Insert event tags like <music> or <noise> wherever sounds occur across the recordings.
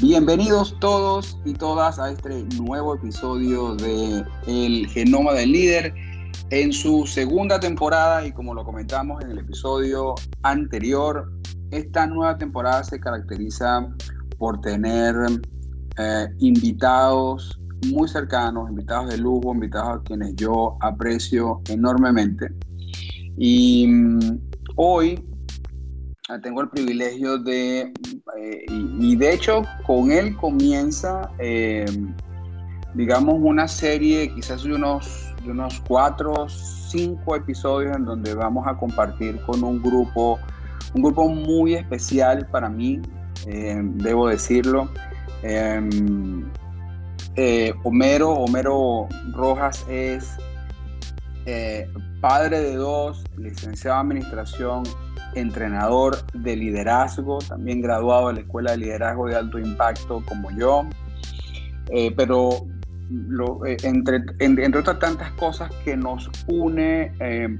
Bienvenidos todos y todas a este nuevo episodio de El Genoma del Líder en su segunda temporada y como lo comentamos en el episodio anterior, esta nueva temporada se caracteriza por tener eh, invitados muy cercanos, invitados de lujo, invitados a quienes yo aprecio enormemente. Y mm, hoy tengo el privilegio de, eh, y, de hecho con él comienza, eh, digamos, una serie quizás de unos, de unos cuatro, cinco episodios en donde vamos a compartir con un grupo, un grupo muy especial para mí, eh, debo decirlo. Em, Homero, Homero Rojas es padre de dos, licenciado en administración, entrenador de liderazgo, también graduado de la Escuela de Liderazgo de Alto Impacto como yo, eh, pero eh, entre, entre, otras tantas cosas que nos une, eh,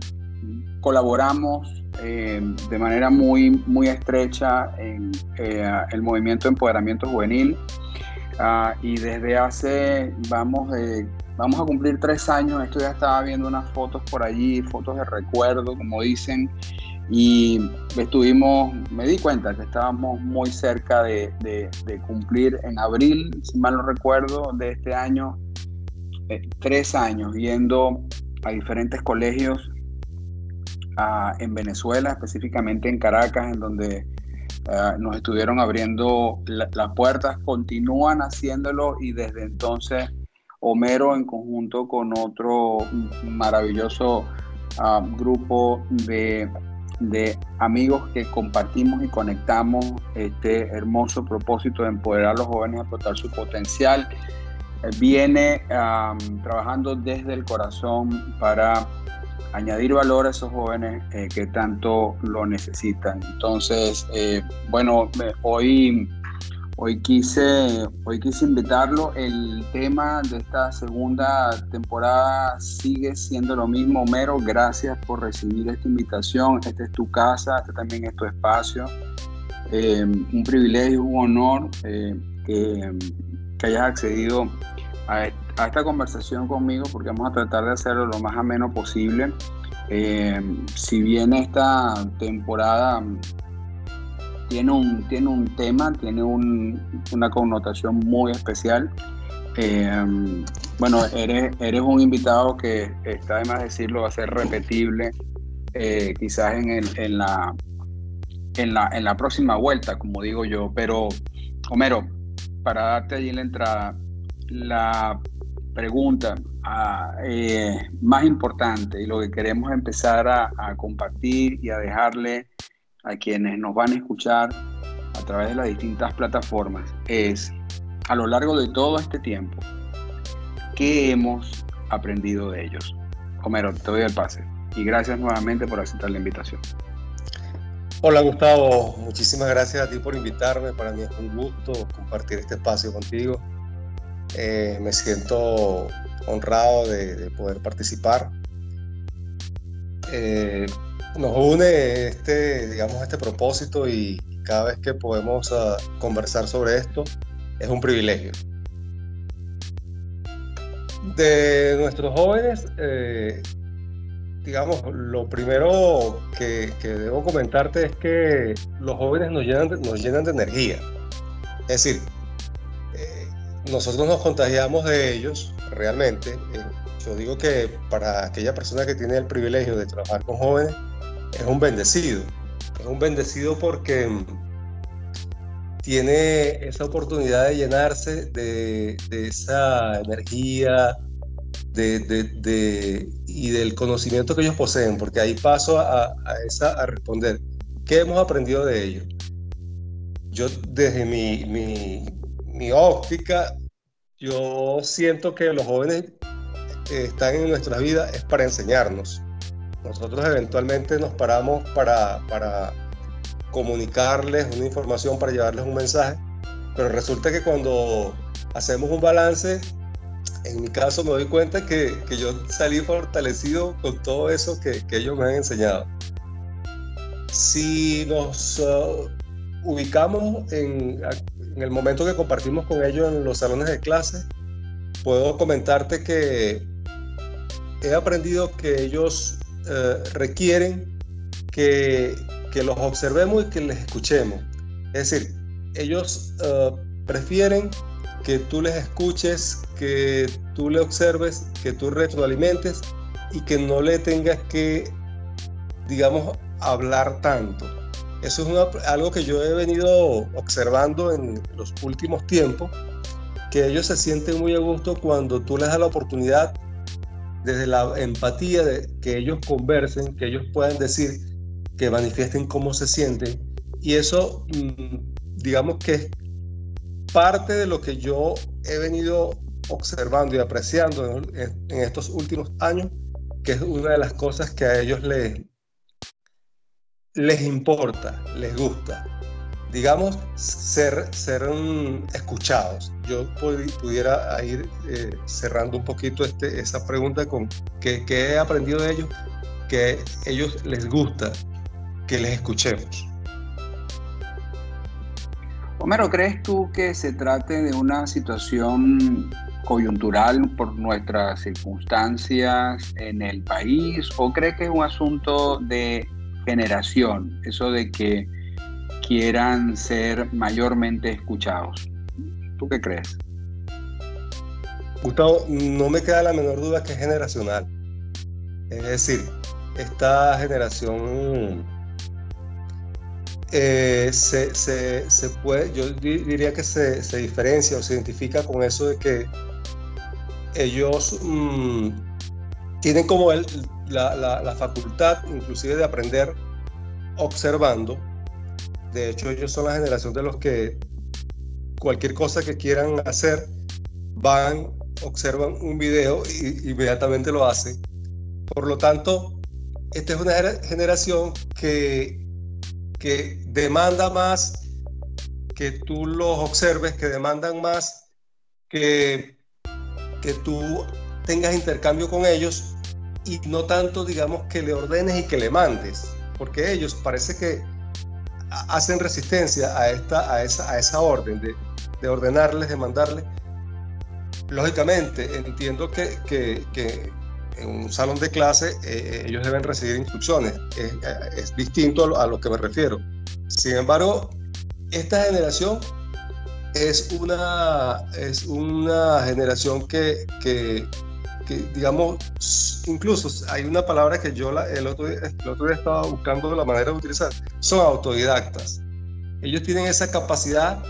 colaboramos de manera muy, muy estrecha en el movimiento de empoderamiento juvenil. Ah, y desde hace, vamos, vamos a cumplir tres años, esto ya estaba viendo unas fotos por allí, fotos de recuerdo, como dicen, y estuvimos, me di cuenta que estábamos muy cerca de, cumplir en abril, si mal no recuerdo, de este año, eh, tres años yendo a diferentes colegios en Venezuela, específicamente en Caracas, en donde ah, nos estuvieron abriendo las puertas, continúan haciéndolo y desde entonces Homero en conjunto con otro maravilloso ah, grupo de de amigos que compartimos y conectamos este hermoso propósito de empoderar a los jóvenes a explotar su potencial. Eh, viene trabajando desde el corazón para añadir valor a esos jóvenes eh, que tanto lo necesitan. Entonces, eh, bueno, hoy Hoy quise, hoy quise invitarlo. El tema de esta segunda temporada sigue siendo lo mismo. Homero, gracias por recibir esta invitación. Esta es tu casa, este también es tu espacio. Eh, un privilegio, un honor eh, que, hayas accedido a, esta conversación conmigo porque vamos a tratar de hacerlo lo más ameno posible. Eh, si bien esta temporada tiene un, tiene un tema, tiene una connotación muy especial. Eh, bueno, eres, eres un invitado que está de más decirlo, va a ser repetible eh, quizás en, el, en, la, en, la, en la próxima vuelta, como digo yo. Pero, Homero, para darte allí la entrada, la pregunta ah, eh, más importante y lo que queremos empezar a compartir y a dejarle a quienes nos van a escuchar a través de las distintas plataformas es, a lo largo de todo este tiempo, ¿qué hemos aprendido de ellos? Homero, te doy el pase y gracias nuevamente por aceptar la invitación. Hola Gustavo, muchísimas gracias a ti por invitarme. Para mí es un gusto compartir este espacio contigo. Eh, me siento honrado de, poder participar. Eh, nos une este, digamos, este propósito y cada vez que podemos ah, conversar sobre esto es un privilegio. De nuestros jóvenes, eh, digamos, lo primero que, debo comentarte es que los jóvenes nos llenan, nos llenan de energía. Es decir, eh, nosotros nos contagiamos de ellos realmente. Eh, yo digo que para aquella persona que tiene el privilegio de trabajar con jóvenes, es un bendecido. Es un bendecido porque tiene esa oportunidad de llenarse de, esa energía de, y del conocimiento que ellos poseen, porque ahí paso a, responder. ¿Qué hemos aprendido de ellos? Yo desde mi, mi, mi óptica, yo siento que los jóvenes están en nuestra vida es para enseñarnos nosotros eventualmente nos paramos para, para comunicarles una información, para llevarles un mensaje, pero resulta que cuando hacemos un balance, en mi caso me doy cuenta que, que yo salí fortalecido con todo eso que, que ellos me han enseñado. Si nos uh, ubicamos en, en el momento que compartimos con ellos en los salones de clase, puedo comentarte que he aprendido que ellos eh, requieren que, que, los observemos y que les escuchemos. Es decir, ellos eh, prefieren que tú les escuches, que tú le observes, que tú retroalimentes y que no le tengas que, digamos, hablar tanto. Eso es algo que yo he venido observando en los últimos tiempos, que ellos se sienten muy a gusto cuando tú les das la oportunidad desde la empatía de que ellos conversen, que ellos puedan decir, que manifiesten cómo se sienten. Y eso, mm, digamos que es parte de lo que yo he venido observando y apreciando en, estos últimos años, que es una de las cosas que a ellos les, les importa, les gusta. Digamos, ser, ser escuchados. Yo pudiera ir eh, cerrando un poquito este, esa pregunta con que, que he aprendido de ellos, que a ellos les gusta que les escuchemos. Homero, ¿crees tú que se trate de una situación coyuntural por nuestras circunstancias en el país o crees que es un asunto de generación, eso de que quieran ser mayormente escuchados? ¿Tú qué crees? Gustavo, no me queda la menor duda que es generacional. Es decir, esta generación eh, se, se, se, puede, yo diría que se, se, diferencia o se identifica con eso de que ellos mm, tienen como el, la, la, la, facultad inclusive de aprender observando. De hecho, ellos son la generación de los que cualquier cosa que quieran hacer, van, observan un video y inmediatamente lo hacen. Por lo tanto, esta es una generación que que demanda más que tú los observes, que demandan más que, que tú tengas intercambio con ellos y no tanto, digamos, que le ordenes y que le mandes, porque ellos parece que hacen resistencia a, esta, a, esa, a esa orden de, de ordenarles, de mandarles. Lógicamente, entiendo que, que, en un salón de clase eh, ellos deben recibir instrucciones. Es, eh, distinto a lo, que me refiero. Sin embargo, esta generación es una, es una generación que, que, que, digamos, incluso hay una palabra que yo la, el, otro, el otro día estaba buscando la manera de utilizar, son autodidactas. Ellos tienen esa capacidad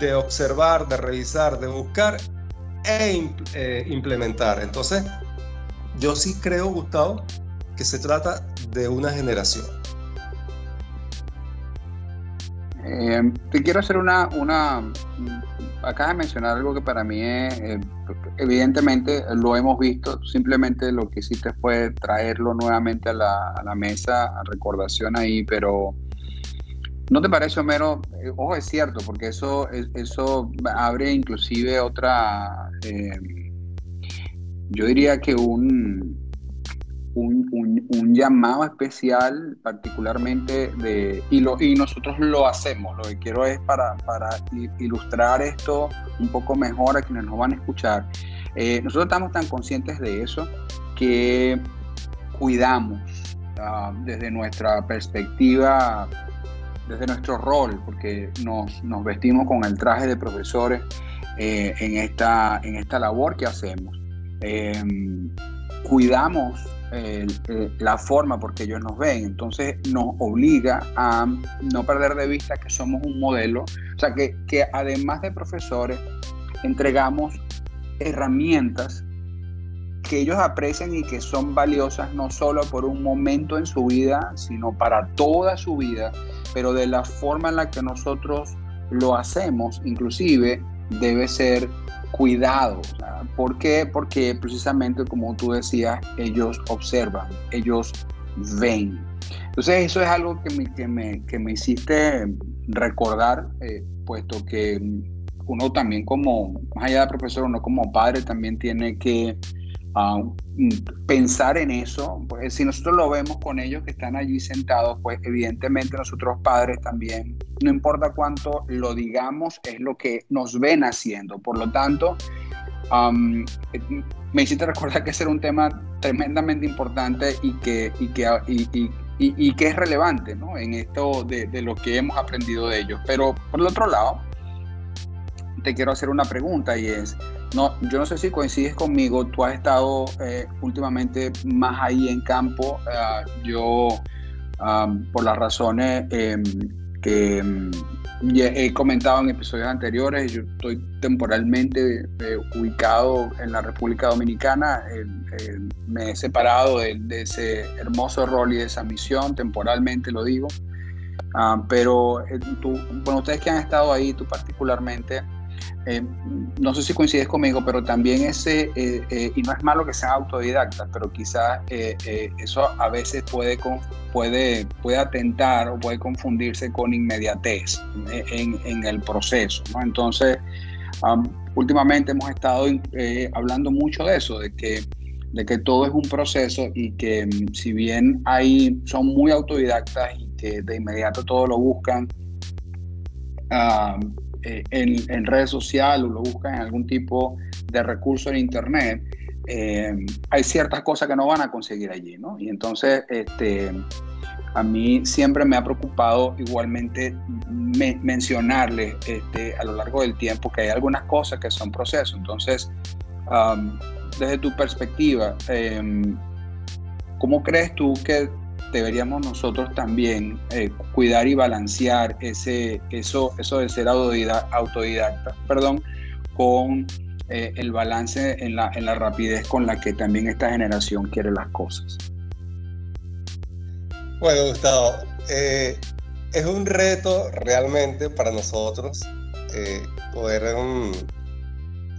de observar, de revisar, de buscar e implementar. Entonces, yo sí creo, Gustavo, que se trata de una generación. Eh, te quiero hacer una, una, acabas de mencionar algo que para mí es, eh, evidentemente lo hemos visto, simplemente lo que hiciste fue traerlo nuevamente a la, a la mesa, a recordación ahí, pero ¿no te parece, Homero? Eh, ojo, es cierto, porque eso, eso abre inclusive otra yo diría que un, un, llamado especial particularmente de, y, lo, y nosotros lo hacemos, lo que quiero es para, para ilustrar esto un poco mejor a quienes nos van a escuchar. Eh, nosotros estamos tan conscientes de eso que cuidamos ah, desde nuestra perspectiva, desde nuestro rol, porque nos, nos vestimos con el traje de profesores eh, en, esta, en esta labor que hacemos. Em, cuidamos eh, la forma porque ellos nos ven, entonces nos obliga a no perder de vista que somos un modelo, o sea que, que además de profesores entregamos herramientas que ellos aprecian y que son valiosas no solo por un momento en su vida, sino para toda su vida, pero de la forma en la que nosotros lo hacemos, inclusive debe ser cuidado. ¿Por qué? Porque precisamente como tú decías, ellos observan, ellos ven. Entonces eso es algo que me, que me, que me hiciste recordar, eh, puesto que uno también como, más allá de profesor, uno como padre también tiene que ah, pensar en eso. Pues si nosotros lo vemos con ellos que están allí sentados, pues evidentemente nosotros padres también no importa cuánto lo digamos, es lo que nos ven haciendo. Por lo tanto, me hiciste recordar que ese era un tema tremendamente importante y que, y que, y, que es relevante ¿no? en esto de, de, lo que hemos aprendido de ellos. Pero por el otro lado, te quiero hacer una pregunta y es, no, yo no sé si coincides conmigo, tú has estado eh, últimamente más ahí en campo, uh, yo por las razones em, que em, he comentado en episodios anteriores, yo estoy temporalmente eh, ubicado en la República Dominicana, me he separado de, ese hermoso rol y de esa misión, temporalmente lo digo, pero eh, tú, bueno, ustedes que han estado ahí, tú particularmente, eh, no sé si coincides conmigo, pero también ese, eh, eh, y no es malo que sean autodidactas, pero quizás eso a veces puede, puede, puede atentar o puede confundirse con inmediatez en, en el proceso. ¿no? Entonces, últimamente hemos estado hablando mucho de eso, de que, de que todo es un proceso y que si bien hay, son muy autodidactas y que de inmediato todo lo buscan, eh, en, redes sociales o lo buscan en algún tipo de recurso en Internet, eh, hay ciertas cosas que no van a conseguir allí, ¿no? Y entonces, este, a mí siempre me ha preocupado igualmente mencionarles este, a lo largo del tiempo que hay algunas cosas que son procesos. Entonces, desde tu perspectiva, em, ¿cómo crees tú que deberíamos nosotros también eh, cuidar y balancear ese, eso, eso de ser autodidacta, perdón, con eh, el balance en la, en la rapidez con la que también esta generación quiere las cosas. Bueno, Gustavo, eh, es un reto realmente para nosotros poder um,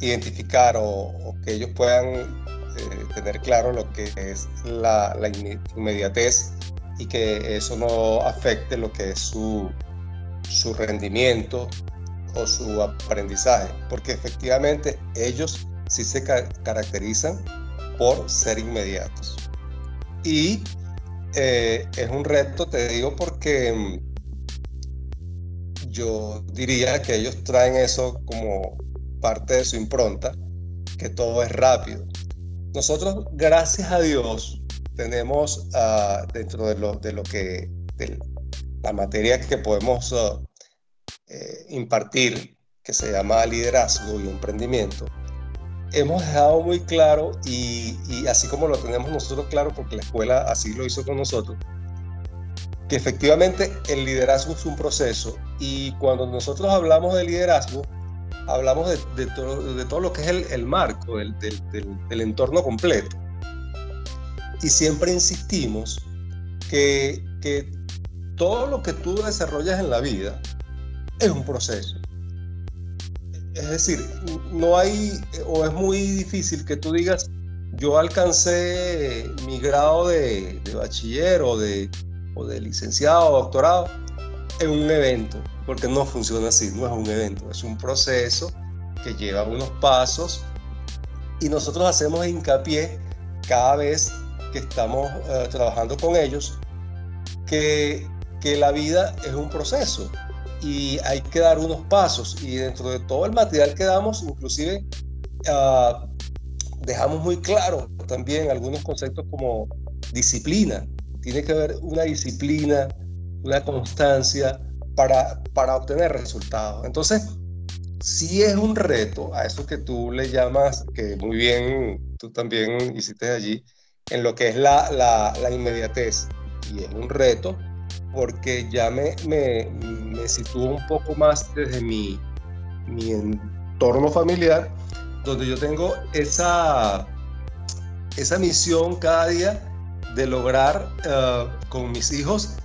identificar o, que ellos puedan tener claro lo que es la, la inmediatez y que eso no afecte lo que es su, su rendimiento o su aprendizaje, porque efectivamente ellos sí se caracterizan por ser inmediatos. Y eh, es un reto, te digo, porque mm, yo diría que ellos traen eso como parte de su impronta, que todo es rápido. Nosotros, gracias a Dios, tenemos ah, dentro de lo, de lo que, de la materia que podemos ah, eh, impartir, que se llama liderazgo y emprendimiento, hemos dejado muy claro, y, y, así como lo tenemos nosotros claro, porque la escuela así lo hizo con nosotros, que efectivamente el liderazgo es un proceso. Y cuando nosotros hablamos de liderazgo, hablamos de, de, todo, de todo, lo que es el, marco, del entorno completo y siempre insistimos que, que todo lo que tú desarrollas en la vida es un proceso. Es decir, no hay, o es muy difícil que tú digas, yo alcancé mi grado de, de bachiller o de, o de licenciado o doctorado en un evento, porque no funciona así, no es un evento, es un proceso que lleva unos pasos y nosotros hacemos hincapié cada vez que estamos eh, trabajando con ellos, que, que la vida es un proceso y hay que dar unos pasos y dentro de todo el material que damos, inclusive ah, dejamos muy claro también algunos conceptos como disciplina. Tiene que haber una disciplina, una constancia para, para obtener resultados. Entonces, si es un reto a eso que tú le llamas, que muy bien tú también hiciste allí, en lo que es la, la, inmediatez. Y es un reto porque ya me, me, me sitúo un poco más desde mi, mi entorno familiar, donde yo tengo esa, esa misión cada día de lograr eh, con mis hijos,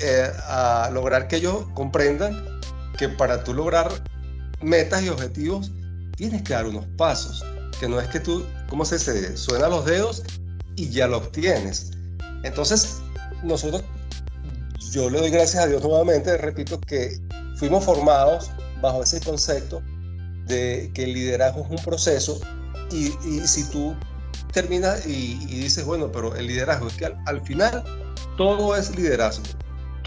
eh, a lograr que ellos comprendan que para tú lograr metas y objetivos tienes que dar unos pasos, que no es que tú, ¿cómo se dice? Suena los dedos y ya lo obtienes. Entonces, nosotros, yo le doy gracias a Dios nuevamente, repito, que fuimos formados bajo ese concepto de que el liderazgo es un proceso y, si tú terminas y, dices, bueno, pero el liderazgo es que al, final todo es liderazgo,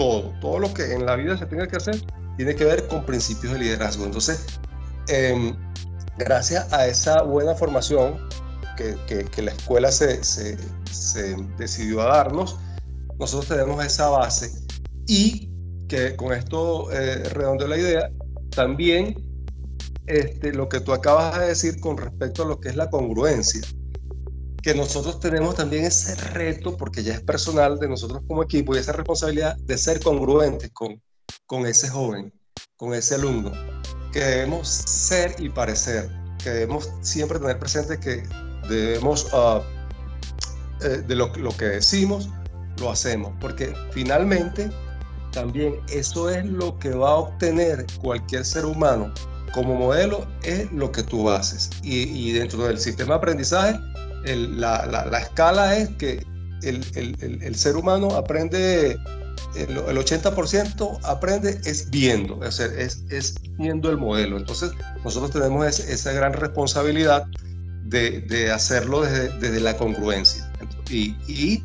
todo, todo lo que en la vida se tenga que hacer tiene que ver con principios de liderazgo. Entonces, em, gracias a esa buena formación que, que, la escuela se, se, se, decidió a darnos, nosotros tenemos esa base y que con esto eh, redondeo la idea, también este, lo que tú acabas de decir con respecto a lo que es la congruencia, que nosotros tenemos también ese reto, porque ya es personal de nosotros como equipo y esa responsabilidad de ser congruentes con, con ese joven, con ese alumno, que debemos ser y parecer, que debemos siempre tener presente que debemos, uh, de lo, lo que decimos, lo hacemos, porque finalmente también eso es lo que va a obtener cualquier ser humano como modelo, es lo que tú haces. Y, y dentro del sistema de aprendizaje, la, la, escala es que el, ser humano aprende, el, 80% aprende es viendo, es, es, es, viendo el modelo. Entonces, nosotros tenemos esa gran responsabilidad de, hacerlo desde, desde, la congruencia. Y, y,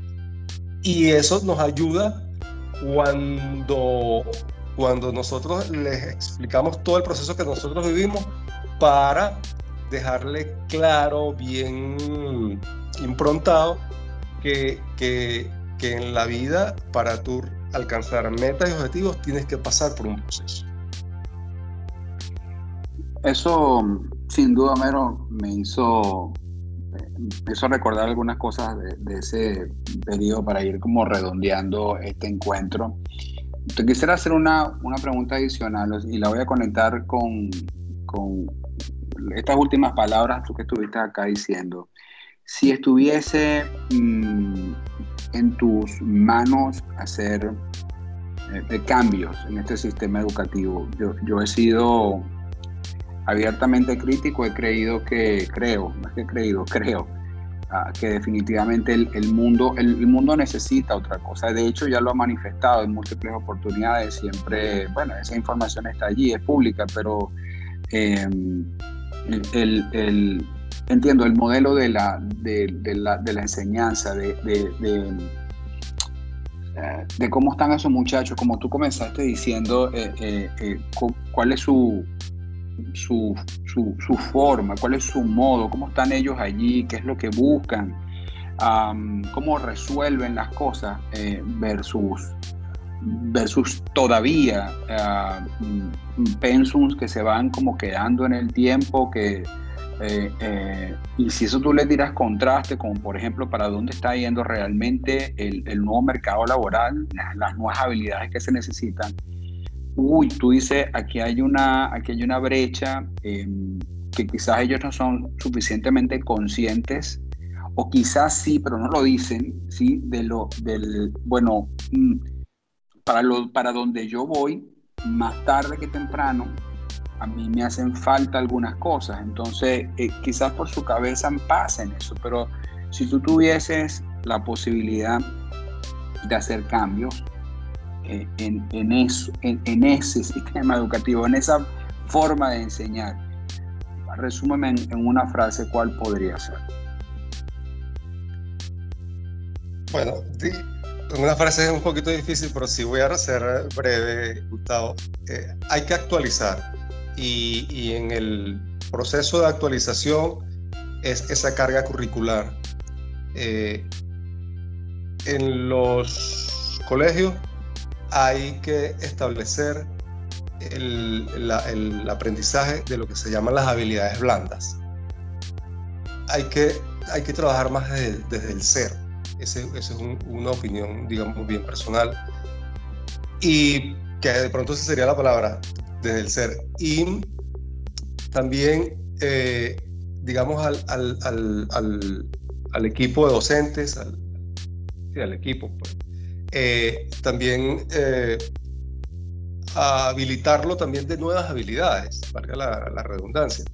y eso nos ayuda cuando, cuando nosotros les explicamos todo el proceso que nosotros vivimos para dejarle claro, bien improntado, que, que, que en la vida, para tú alcanzar metas y objetivos, tienes que pasar por un proceso. Eso, sin duda, Mero, me hizo, me hizo recordar algunas cosas de, ese periodo para ir como redondeando este encuentro. Te quisiera hacer una, una pregunta adicional y la voy a conectar con, con estas últimas palabras tú que estuviste acá diciendo, si estuviese mm, en tus manos hacer eh, cambios en este sistema educativo, yo, he sido abiertamente crítico, he creído que, creo, más que creído, <laughs> creo, ah, que definitivamente el mundo, el, mundo necesita otra cosa. De hecho, ya lo ha manifestado en múltiples oportunidades, siempre, bueno, esa información está allí, es pública, pero... Eh, el, entiendo, el modelo de la, de, la, de la, enseñanza, de, de, eh, cómo están esos muchachos, como tú comenzaste diciendo, eh, eh, cuál es su, su, su, forma, cuál es su modo, cómo están ellos allí, qué es lo que buscan, cómo resuelven las cosas versus versus todavía uh, pensums que se van como quedando en el tiempo, que, eh, eh, y si eso tú le tiras contraste, como por ejemplo para dónde está yendo realmente el, nuevo mercado laboral, las, nuevas habilidades que se necesitan, uy, tú dices, aquí hay una, aquí hay una brecha em, que quizás ellos no son suficientemente conscientes o quizás sí, pero no lo dicen, ¿sí? De lo, del, bueno, mm, para, lo, para donde yo voy, más tarde que temprano, a mí me hacen falta algunas cosas. Entonces, eh, quizás por su cabeza pasen eso, pero si tú tuvieses la posibilidad de hacer cambios eh, en, en, eso, en, ese <laughs> sistema educativo, en esa forma de enseñar, resúmeme en, en una frase cuál podría ser. Bueno, una frase es un poquito difícil, pero sí voy a ser breve, Gustavo. Eh, hay que actualizar y, en el proceso de actualización es esa carga curricular. Eh, en los colegios hay que establecer el, aprendizaje de lo que se llaman las habilidades blandas. Hay que, hay que trabajar más desde el ser esa es una opinión, digamos, bien personal. Y que de pronto esa sería la palabra, desde el ser. Y también, eh, digamos, al, al, al, al, equipo de docentes, al, sí, equipo, pues, eh, también eh, habilitarlo también de nuevas habilidades, valga la redundancia,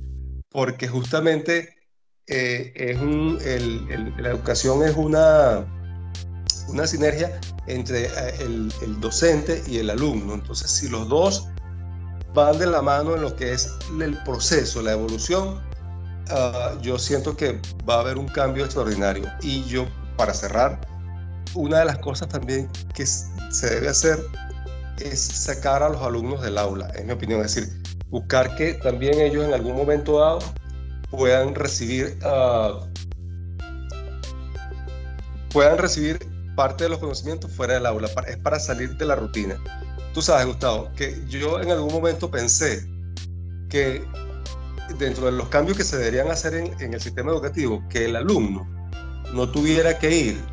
porque justamente eh, es un, la educación es una, una sinergia entre eh, el, el, docente y el alumno. Entonces, si los dos van de la mano en lo que es el proceso, la evolución, uh, yo siento que va a haber un cambio extraordinario. Y yo, para cerrar, una de las cosas también que se debe hacer es sacar a los alumnos del aula, en mi opinión. Es decir, buscar que también ellos en algún momento dado puedan recibir, uh, puedan recibir parte de los conocimientos fuera del aula. Es para salir de la rutina. Tú sabes, Gustavo, que yo en algún momento pensé que dentro de los cambios que se deberían hacer en, en el sistema educativo, que el alumno no tuviera que ir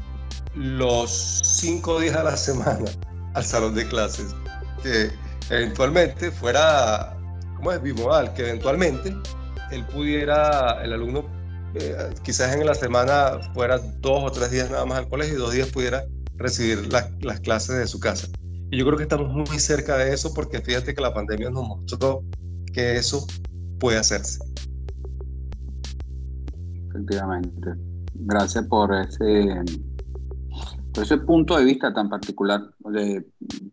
los cinco días a la semana <laughs> al salón de clases, que eventualmente fuera, ¿cómo es? Bimodal, que eventualmente él pudiera, el alumno, eh, quizás en la semana fuera dos o tres días nada más al colegio y dos días pudiera recibir las clases de su casa. Y yo creo que estamos muy cerca de eso porque fíjate que la pandemia nos mostró que eso puede hacerse. Efectivamente. Gracias por ese ese punto de vista tan particular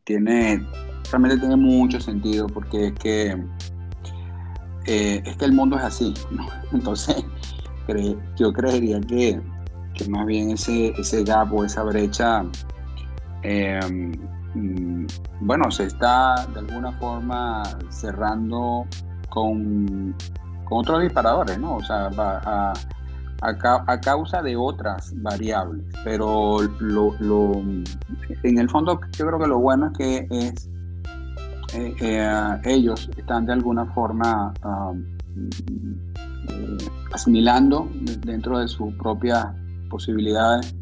tiene, realmente tiene mucho sentido porque es que, eh, es que el mundo es así, <laughs> Entonces, yo creería que, que, más bien ese, ese gap o esa brecha, em, mm, bueno, se está de alguna forma cerrando con, con otros disparadores, ¿no? O sea, a a, causa de otras variables. Pero lo, en el fondo yo creo que lo bueno es que es, eh, eh, ellos están de alguna forma um, eh, asimilando dentro de sus propias posibilidades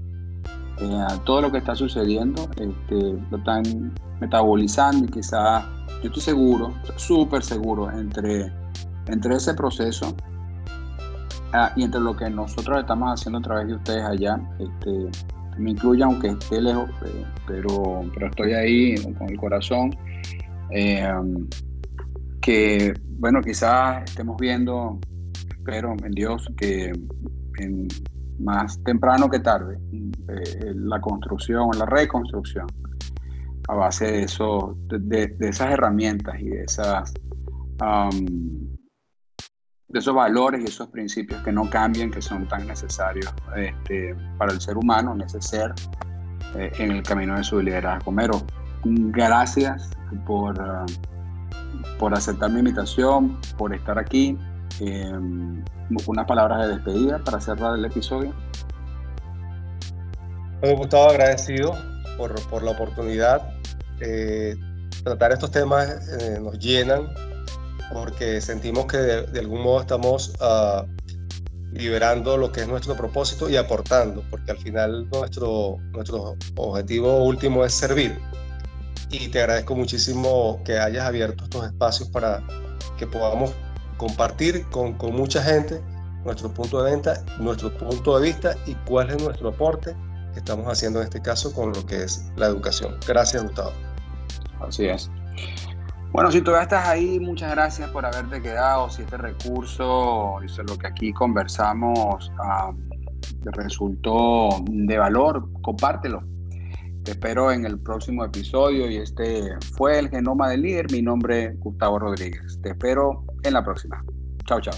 todo lo que está sucediendo, este, lo están metabolizando y quizás, yo estoy seguro, súper seguro, entre, entre ese proceso Ah, y entre lo que nosotros estamos haciendo a través de ustedes allá, este, me incluye, aunque esté lejos, pero, pero estoy ahí con el corazón. Eh, que, bueno, quizás estemos viendo, espero en Dios, que más temprano que tarde, eh, la construcción, la reconstrucción, a base de, eso, de, esas herramientas y de esas de esos valores y esos principios que no cambian, que son tan necesarios este, para el ser humano, necesario eh, en el camino de su liderazgo. Mero, gracias por, uh, por aceptar mi invitación, por estar aquí. Eh, unas palabras de despedida para cerrar el episodio. Me he gustado agradecido por, por la oportunidad. Eh, tratar estos temas eh, nos llenan porque sentimos que de, algún modo estamos uh, liberando lo que es nuestro propósito y aportando, porque al final nuestro, nuestro objetivo último es servir. Y te agradezco muchísimo que hayas abierto estos espacios para que podamos compartir con, mucha gente nuestro punto de venta, nuestro punto de vista y cuál es nuestro aporte que estamos haciendo en este caso con lo que es la educación. Gracias, Gustavo. Así es. Bueno, si todavía estás ahí, muchas gracias por haberte quedado. Si este recurso, dice lo que aquí conversamos, resultó de valor, compártelo. Te espero en el próximo episodio y este fue el Genoma del Líder. Mi nombre es Gustavo Rodríguez. Te espero en la próxima. Chao, chao.